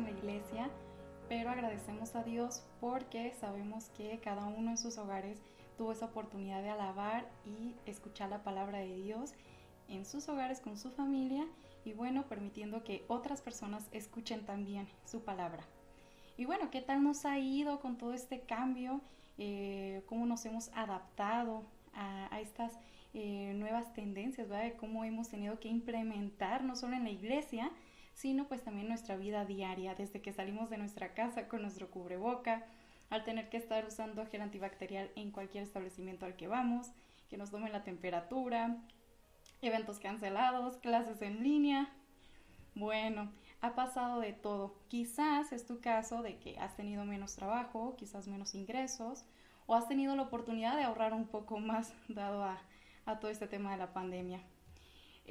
en la iglesia, pero agradecemos a Dios porque sabemos que cada uno en sus hogares tuvo esa oportunidad de alabar y escuchar la palabra de Dios en sus hogares con su familia y bueno, permitiendo que otras personas escuchen también su palabra. Y bueno, ¿qué tal nos ha ido con todo este cambio? Eh, ¿Cómo nos hemos adaptado a, estas eh, nuevas tendencias, ¿verdad? Cómo hemos tenido que implementar, no solo en la iglesia, sino pues también nuestra vida diaria, desde que salimos de nuestra casa con nuestro cubreboca, al tener que estar usando gel antibacterial en cualquier establecimiento al que vamos, que nos tomen la temperatura, eventos cancelados, clases en línea. Bueno, ha pasado de todo. Quizás es tu caso de que has tenido menos trabajo, quizás menos ingresos, o has tenido la oportunidad de ahorrar un poco más dado a a todo este tema de la pandemia.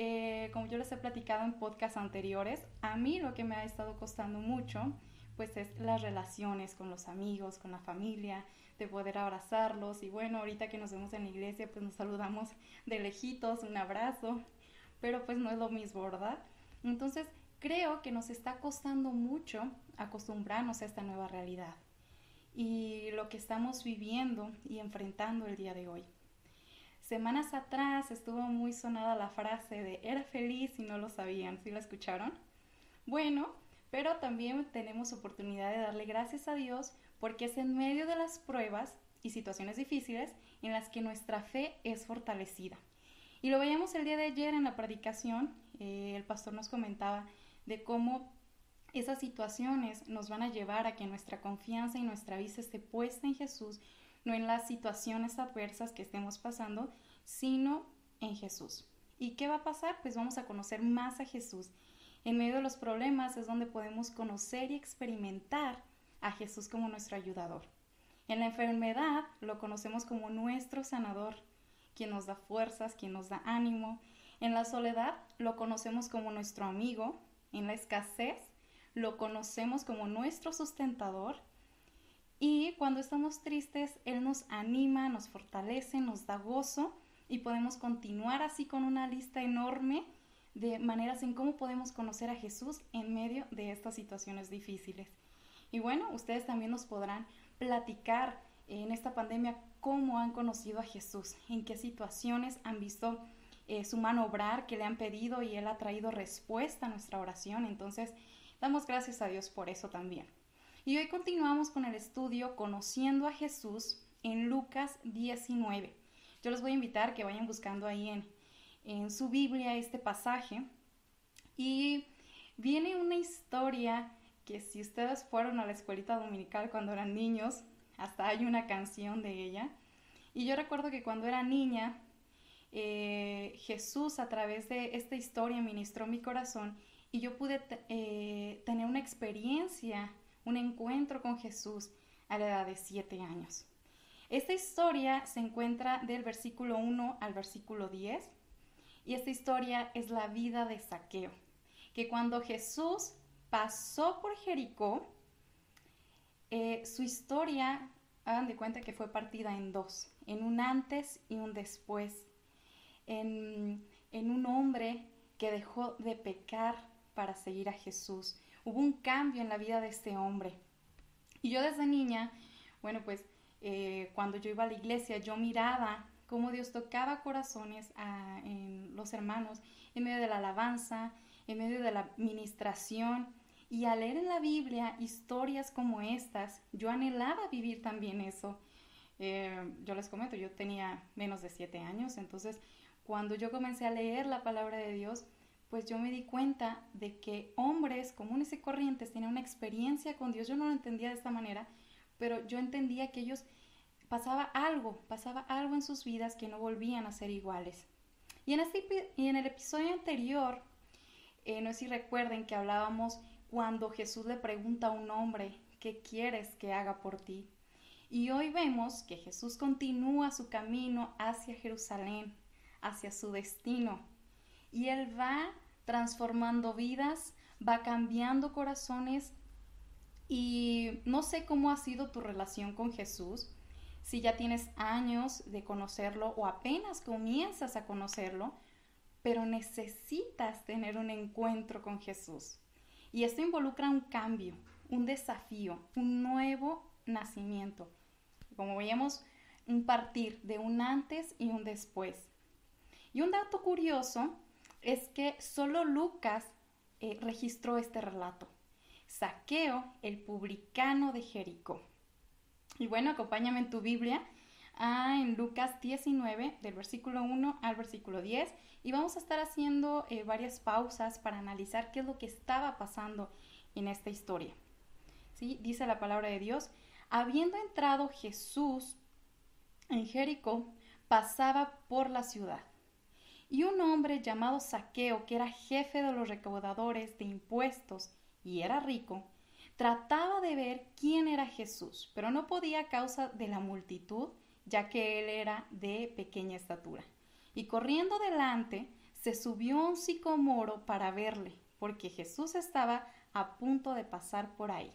Eh, como yo les he platicado en podcasts anteriores, a mí lo que me ha estado costando mucho pues es las relaciones con los amigos, con la familia, de poder abrazarlos y bueno, ahorita que nos vemos en la iglesia pues nos saludamos de lejitos, un abrazo, pero pues no es lo mismo, ¿verdad? Entonces creo que nos está costando mucho acostumbrarnos a esta nueva realidad y lo que estamos viviendo y enfrentando el día de hoy. Semanas atrás estuvo muy sonada la frase de era feliz y no lo sabían, ¿sí la escucharon? Bueno, pero también tenemos oportunidad de darle gracias a Dios porque es en medio de las pruebas y situaciones difíciles en las que nuestra fe es fortalecida. Y lo veíamos el día de ayer en la predicación, eh, el pastor nos comentaba de cómo esas situaciones nos van a llevar a que nuestra confianza y nuestra vista esté puesta en Jesús no en las situaciones adversas que estemos pasando, sino en Jesús. ¿Y qué va a pasar? Pues vamos a conocer más a Jesús. En medio de los problemas es donde podemos conocer y experimentar a Jesús como nuestro ayudador. En la enfermedad lo conocemos como nuestro sanador, quien nos da fuerzas, quien nos da ánimo. En la soledad lo conocemos como nuestro amigo. En la escasez lo conocemos como nuestro sustentador. Y cuando estamos tristes, Él nos anima, nos fortalece, nos da gozo y podemos continuar así con una lista enorme de maneras en cómo podemos conocer a Jesús en medio de estas situaciones difíciles. Y bueno, ustedes también nos podrán platicar en esta pandemia cómo han conocido a Jesús, en qué situaciones han visto eh, su mano obrar, que le han pedido y Él ha traído respuesta a nuestra oración. Entonces, damos gracias a Dios por eso también. Y hoy continuamos con el estudio Conociendo a Jesús en Lucas 19. Yo les voy a invitar que vayan buscando ahí en, en su Biblia este pasaje. Y viene una historia que si ustedes fueron a la escuelita dominical cuando eran niños, hasta hay una canción de ella. Y yo recuerdo que cuando era niña, eh, Jesús a través de esta historia ministró mi corazón y yo pude eh, tener una experiencia un encuentro con Jesús a la edad de siete años. Esta historia se encuentra del versículo 1 al versículo 10 y esta historia es la vida de Saqueo, que cuando Jesús pasó por Jericó, eh, su historia, hagan de cuenta que fue partida en dos, en un antes y un después, en, en un hombre que dejó de pecar para seguir a Jesús, hubo un cambio en la vida de este hombre. Y yo desde niña, bueno, pues eh, cuando yo iba a la iglesia, yo miraba cómo Dios tocaba corazones en los hermanos en medio de la alabanza, en medio de la ministración. Y al leer en la Biblia historias como estas, yo anhelaba vivir también eso. Eh, yo les comento, yo tenía menos de siete años, entonces cuando yo comencé a leer la palabra de Dios, pues yo me di cuenta de que hombres comunes y corrientes tenían una experiencia con Dios. Yo no lo entendía de esta manera, pero yo entendía que ellos pasaba algo, pasaba algo en sus vidas que no volvían a ser iguales. Y en, este, y en el episodio anterior, eh, no sé si recuerden que hablábamos cuando Jesús le pregunta a un hombre, ¿qué quieres que haga por ti? Y hoy vemos que Jesús continúa su camino hacia Jerusalén, hacia su destino y Él va transformando vidas, va cambiando corazones y no sé cómo ha sido tu relación con Jesús, si ya tienes años de conocerlo o apenas comienzas a conocerlo, pero necesitas tener un encuentro con Jesús. Y esto involucra un cambio, un desafío, un nuevo nacimiento. Como veíamos, un partir de un antes y un después. Y un dato curioso es que solo Lucas eh, registró este relato. Saqueo, el publicano de Jericó. Y bueno, acompáñame en tu Biblia en Lucas 19, del versículo 1 al versículo 10, y vamos a estar haciendo eh, varias pausas para analizar qué es lo que estaba pasando en esta historia. ¿Sí? Dice la palabra de Dios, habiendo entrado Jesús en Jericó, pasaba por la ciudad. Y un hombre llamado Saqueo, que era jefe de los recaudadores de impuestos y era rico, trataba de ver quién era Jesús, pero no podía a causa de la multitud, ya que él era de pequeña estatura. Y corriendo delante, se subió a un sicomoro para verle, porque Jesús estaba a punto de pasar por ahí.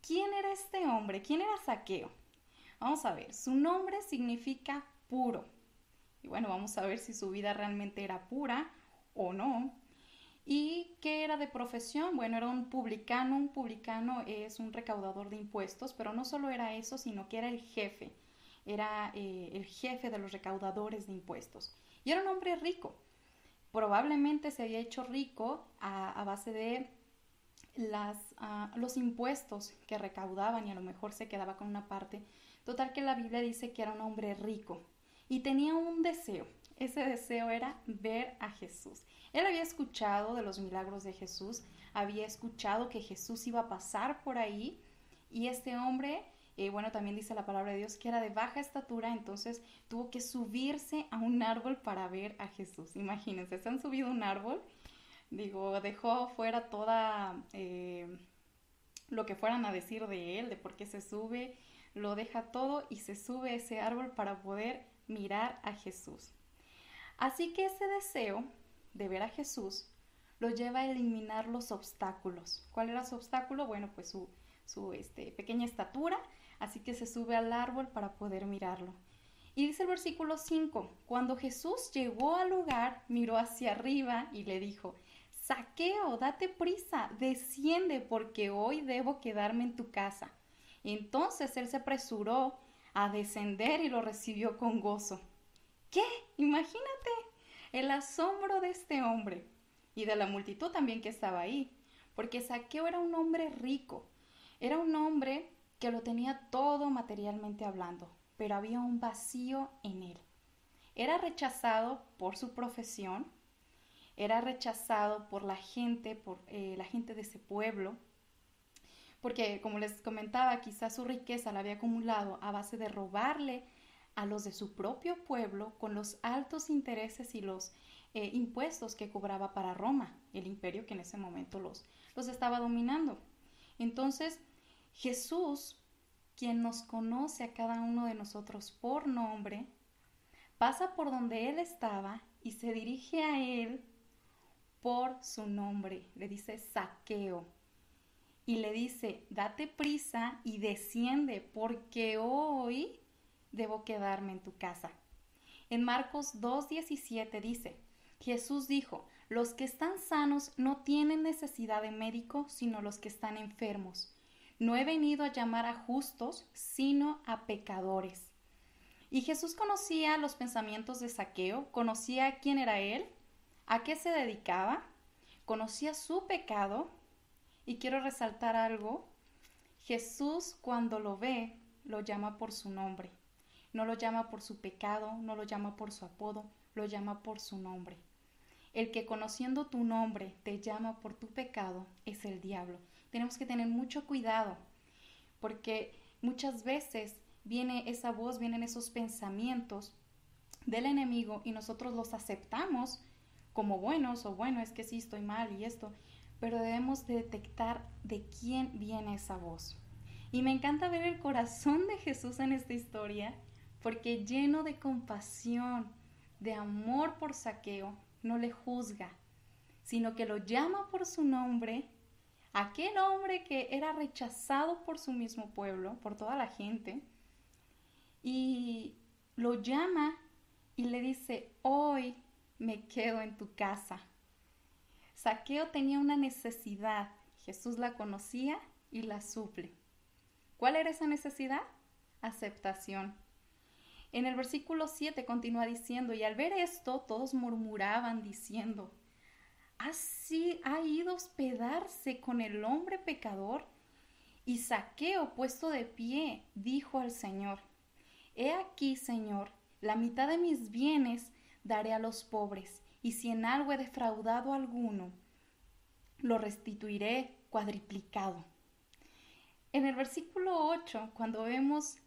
¿Quién era este hombre? ¿Quién era Saqueo? Vamos a ver, su nombre significa puro. Y bueno, vamos a ver si su vida realmente era pura o no. ¿Y qué era de profesión? Bueno, era un publicano. Un publicano es un recaudador de impuestos, pero no solo era eso, sino que era el jefe. Era eh, el jefe de los recaudadores de impuestos. Y era un hombre rico. Probablemente se había hecho rico a base de las, ah, los impuestos que recaudaban y a lo mejor se quedaba con una parte. Total que la Biblia dice que era un hombre rico y tenía un deseo. Ese deseo era ver a Jesús. Él había escuchado de los milagros de Jesús, había escuchado que Jesús iba a pasar por ahí y este hombre, eh, bueno, también dice la palabra de Dios que era de baja estatura, entonces tuvo que subirse a un árbol para ver a Jesús. Imagínense, se han subido a un árbol Digo, dejó fuera toda eh, lo que fueran a decir de él, de por qué se sube, lo deja todo y se sube a ese árbol para poder mirar a Jesús. Así que ese deseo de ver a Jesús lo lleva a eliminar los obstáculos. ¿Cuál era su obstáculo? Bueno, pues su, este, pequeña estatura, así que se sube al árbol para poder mirarlo. Y dice el versículo 5, cuando Jesús llegó al lugar, miró hacia arriba y le dijo, Saqueo, date prisa, desciende, porque hoy debo quedarme en tu casa. entonces él se apresuró a descender y lo recibió con gozo. ¿Qué? Imagínate el asombro de este hombre y de la multitud también que estaba ahí, porque Saqueo era un hombre rico, era un hombre que lo tenía todo materialmente hablando, pero había un vacío en él. Era rechazado por su profesión, era rechazado por la gente, por eh, la gente de ese pueblo, porque como les comentaba, quizás su riqueza la había acumulado a base de robarle a los de su propio pueblo con los altos intereses y los eh, impuestos que cobraba para Roma, el imperio que en ese momento los, los estaba dominando. Entonces, Jesús, quien nos conoce a cada uno de nosotros por nombre, pasa por donde Él estaba y se dirige a Él por su nombre. Le dice saqueo. Y le dice, date prisa y desciende porque hoy debo quedarme en tu casa. En Marcos 2.17 dice, Jesús dijo, los que están sanos no tienen necesidad de médico, sino los que están enfermos. No he venido a llamar a justos, sino a pecadores. Y Jesús conocía los pensamientos de Saqueo, conocía quién era él, a qué se dedicaba, conocía su pecado y quiero resaltar algo. Jesús cuando lo ve, lo llama por su nombre. No lo llama por su pecado, no lo llama por su apodo, lo llama por su nombre. El que conociendo tu nombre te llama por tu pecado es el diablo. Tenemos que tener mucho cuidado porque muchas veces viene esa voz, vienen esos pensamientos del enemigo y nosotros los aceptamos como buenos o bueno, es que sí estoy mal y esto, pero debemos detectar de quién viene esa voz. Y me encanta ver el corazón de Jesús en esta historia, porque lleno de compasión, de amor por saqueo, no le juzga, sino que lo llama por su nombre, aquel hombre que era rechazado por su mismo pueblo, por toda la gente, y lo llama y le dice, hoy me quedo en tu casa. Saqueo tenía una necesidad, Jesús la conocía y la suple. ¿Cuál era esa necesidad? Aceptación. En el versículo 7 continúa diciendo, y al ver esto todos murmuraban diciendo, ¿así ha ido a hospedarse con el hombre pecador? Y Saqueo, puesto de pie, dijo al Señor, He aquí, Señor, la mitad de mis bienes daré a los pobres, y si en algo he defraudado alguno, lo restituiré cuadriplicado. En el versículo 8, cuando vemos,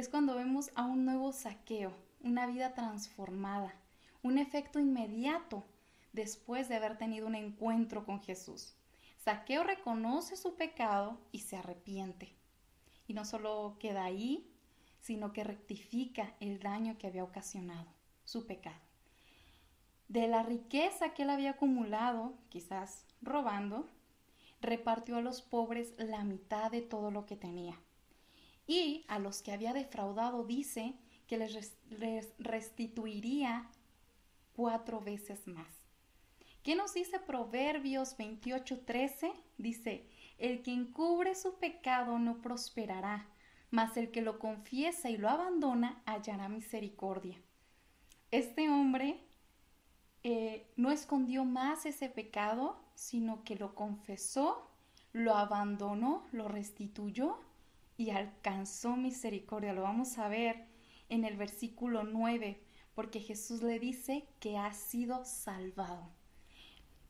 es cuando vemos a un nuevo saqueo, una vida transformada, un efecto inmediato después de haber tenido un encuentro con Jesús. Saqueo reconoce su pecado y se arrepiente. Y no solo queda ahí, sino que rectifica el daño que había ocasionado, su pecado. De la riqueza que él había acumulado, quizás robando, repartió a los pobres la mitad de todo lo que tenía. Y a los que había defraudado dice que les, restituiría cuatro veces más. ¿Qué nos dice Proverbios 28:13? Dice, el que encubre su pecado no prosperará, mas el que lo confiesa y lo abandona hallará misericordia. Este hombre eh, no escondió más ese pecado, sino que lo confesó, lo abandonó, lo restituyó y alcanzó misericordia. Lo vamos a ver en el versículo 9, porque Jesús le dice que ha sido salvado.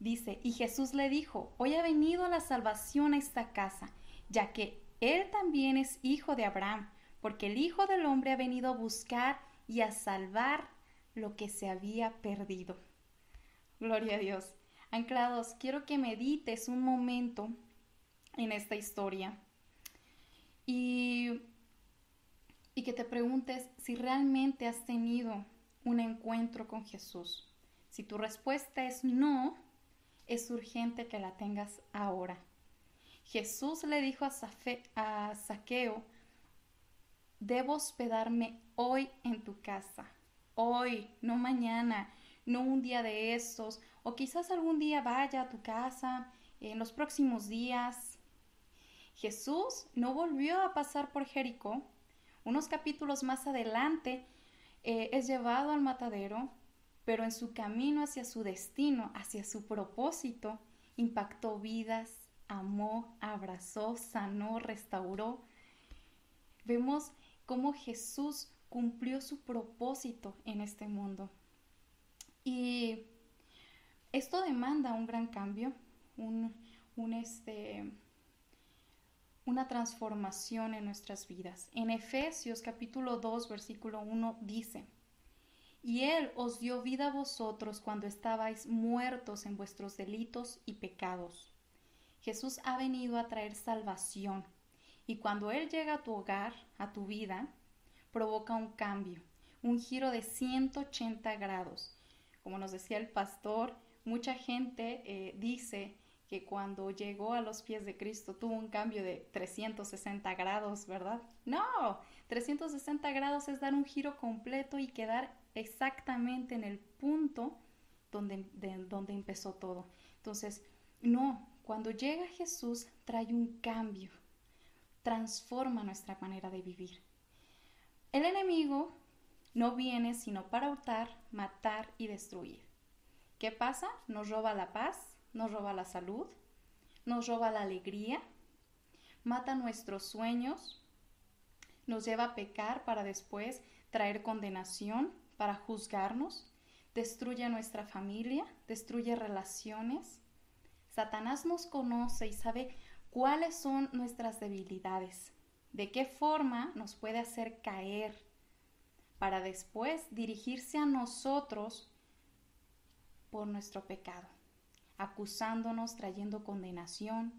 Dice, y Jesús le dijo, hoy ha venido la salvación a esta casa, ya que él también es hijo de Abraham, porque el Hijo del Hombre ha venido a buscar y a salvar lo que se había perdido. Gloria a Dios. Anclados, quiero que medites un momento en esta historia y, que te preguntes si realmente has tenido un encuentro con Jesús. Si tu respuesta es no, es urgente que la tengas ahora. Jesús le dijo a, a Saqueo, debo hospedarme hoy en tu casa, hoy, no mañana, no un día de estos, o quizás algún día vaya a tu casa en los próximos días. Jesús no volvió a pasar por Jericó. Unos capítulos más adelante eh, es llevado al matadero, pero en su camino hacia su destino, hacia su propósito, impactó vidas, amó, abrazó, sanó, restauró. Vemos cómo Jesús cumplió su propósito en este mundo. Y esto demanda un gran cambio, un, este, una transformación en nuestras vidas. En Efesios capítulo 2, versículo 1 dice, y Él os dio vida a vosotros cuando estabais muertos en vuestros delitos y pecados Jesús ha venido a traer salvación y cuando Él llega a tu hogar, a tu vida, provoca un cambio, un giro de 180 grados. Como nos decía el pastor, mucha gente eh, dice que cuando llegó a los pies de Cristo tuvo un cambio de 360 grados, ¿verdad? No, 360 grados es dar un giro completo y quedar exactamente en el punto donde, donde empezó todo. Entonces, no, cuando llega Jesús trae un cambio, transforma nuestra manera de vivir. El enemigo no viene sino para hurtar, matar y destruir. ¿Qué pasa? Nos roba la paz, nos roba la salud, nos roba la alegría, mata nuestros sueños, nos lleva a pecar para después traer condenación, para juzgarnos, destruye nuestra familia, destruye relaciones, Satanás nos conoce y sabe cuáles son nuestras debilidades, de qué forma nos puede hacer caer, para después dirigirse a nosotros por nuestro pecado, acusándonos, trayendo condenación.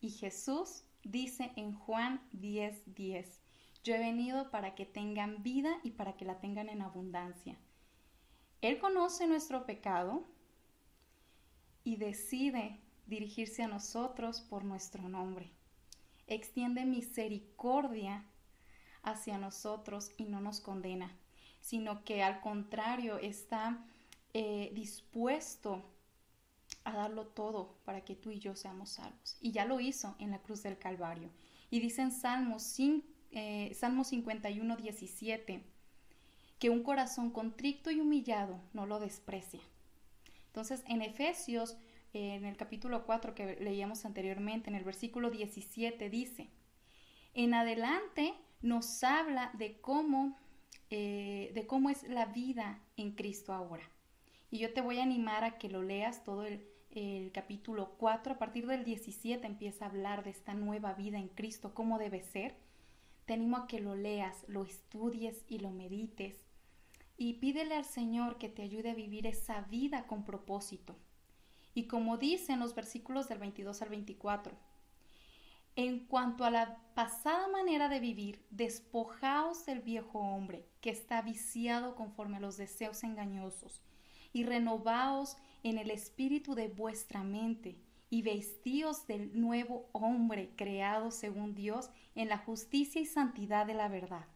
Y Jesús dice en Juan 10:10, 10, yo he venido para que tengan vida y para que la tengan en abundancia. Él conoce nuestro pecado, y decide dirigirse a nosotros por nuestro nombre. Extiende misericordia hacia nosotros y no nos condena, sino que al contrario está eh, dispuesto a darlo todo para que tú y yo seamos salvos. Y ya lo hizo en la cruz del Calvario. Y dice en Salmos, eh, Salmo 51, 17, que un corazón contrito y humillado no lo desprecia. Entonces, en Efesios, en el capítulo 4 que leíamos anteriormente, en el versículo 17, dice, en adelante nos habla de cómo, eh, de cómo es la vida en Cristo ahora. Y yo te voy a animar a que lo leas todo el, el capítulo 4, a partir del 17 empieza a hablar de esta nueva vida en Cristo, cómo debe ser. Te animo a que lo leas, lo estudies y lo medites. Y pídele al Señor que te ayude a vivir esa vida con propósito. Y como dice en los versículos del 22 al 24, en cuanto a la pasada manera de vivir, despojaos del viejo hombre que está viciado conforme a los deseos engañosos y renovaos en el espíritu de vuestra mente y vestíos del nuevo hombre creado según Dios en la justicia y santidad de la verdad.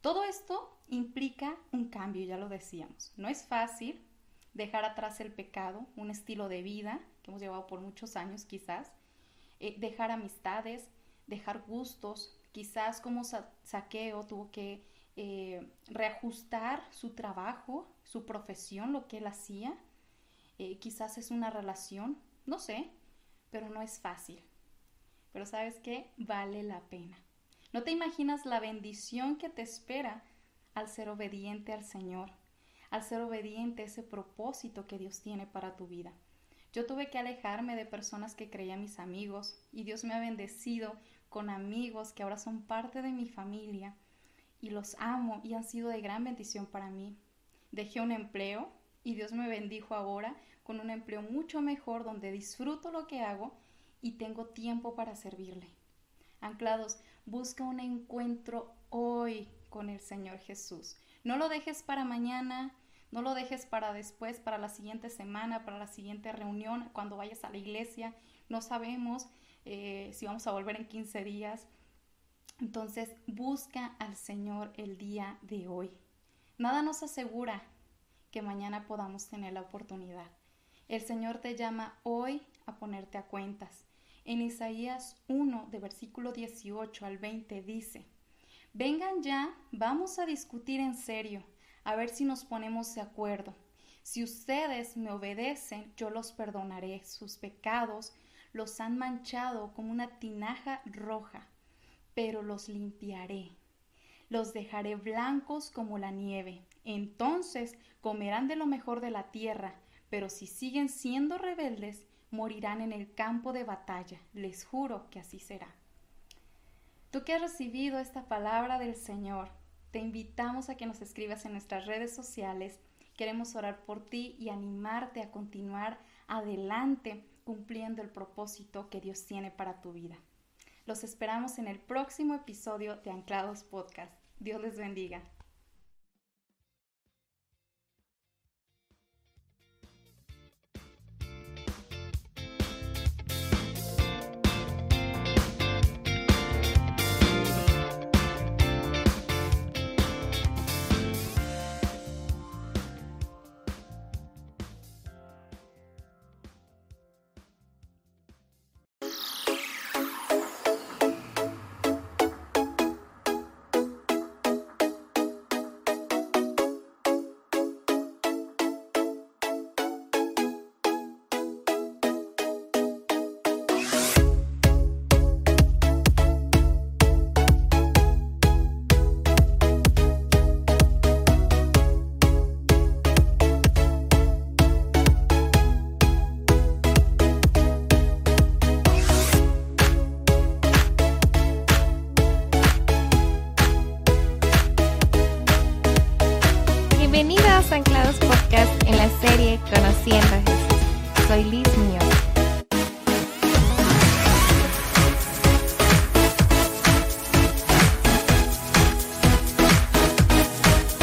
Todo esto implica un cambio, ya lo decíamos. No es fácil dejar atrás el pecado, un estilo de vida que hemos llevado por muchos años quizás, eh, dejar amistades, dejar gustos, quizás como saqueo tuvo que eh, reajustar su trabajo, su profesión, lo que él hacía. Eh, quizás es una relación, no sé, pero no es fácil. Pero sabes qué, vale la pena. No te imaginas la bendición que te espera al ser obediente al Señor, al ser obediente a ese propósito que Dios tiene para tu vida. Yo tuve que alejarme de personas que creían mis amigos y Dios me ha bendecido con amigos que ahora son parte de mi familia y los amo y han sido de gran bendición para mí. Dejé un empleo y Dios me bendijo ahora con un empleo mucho mejor donde disfruto lo que hago y tengo tiempo para servirle. Anclados, busca un encuentro hoy con el Señor Jesús. No lo dejes para mañana, no lo dejes para después, para la siguiente semana, para la siguiente reunión, cuando vayas a la iglesia. No sabemos eh, si vamos a volver en 15 días. Entonces busca al Señor el día de hoy. Nada nos asegura que mañana podamos tener la oportunidad. El Señor te llama hoy a ponerte a cuentas. En Isaías 1, de versículo 18 al 20 dice, Vengan ya, vamos a discutir en serio, a ver si nos ponemos de acuerdo. Si ustedes me obedecen, yo los perdonaré. Sus pecados los han manchado como una tinaja roja pero los limpiaré. Los dejaré blancos como la nieve. Entonces comerán de lo mejor de la tierra, pero si siguen siendo rebeldes, morirán en el campo de batalla. Les juro que así será. Tú que has recibido esta palabra del Señor, te invitamos a que nos escribas en nuestras redes sociales. Queremos orar por ti y animarte a continuar adelante cumpliendo el propósito que Dios tiene para tu vida. Los esperamos en el próximo episodio de Anclados Podcast. Dios les bendiga.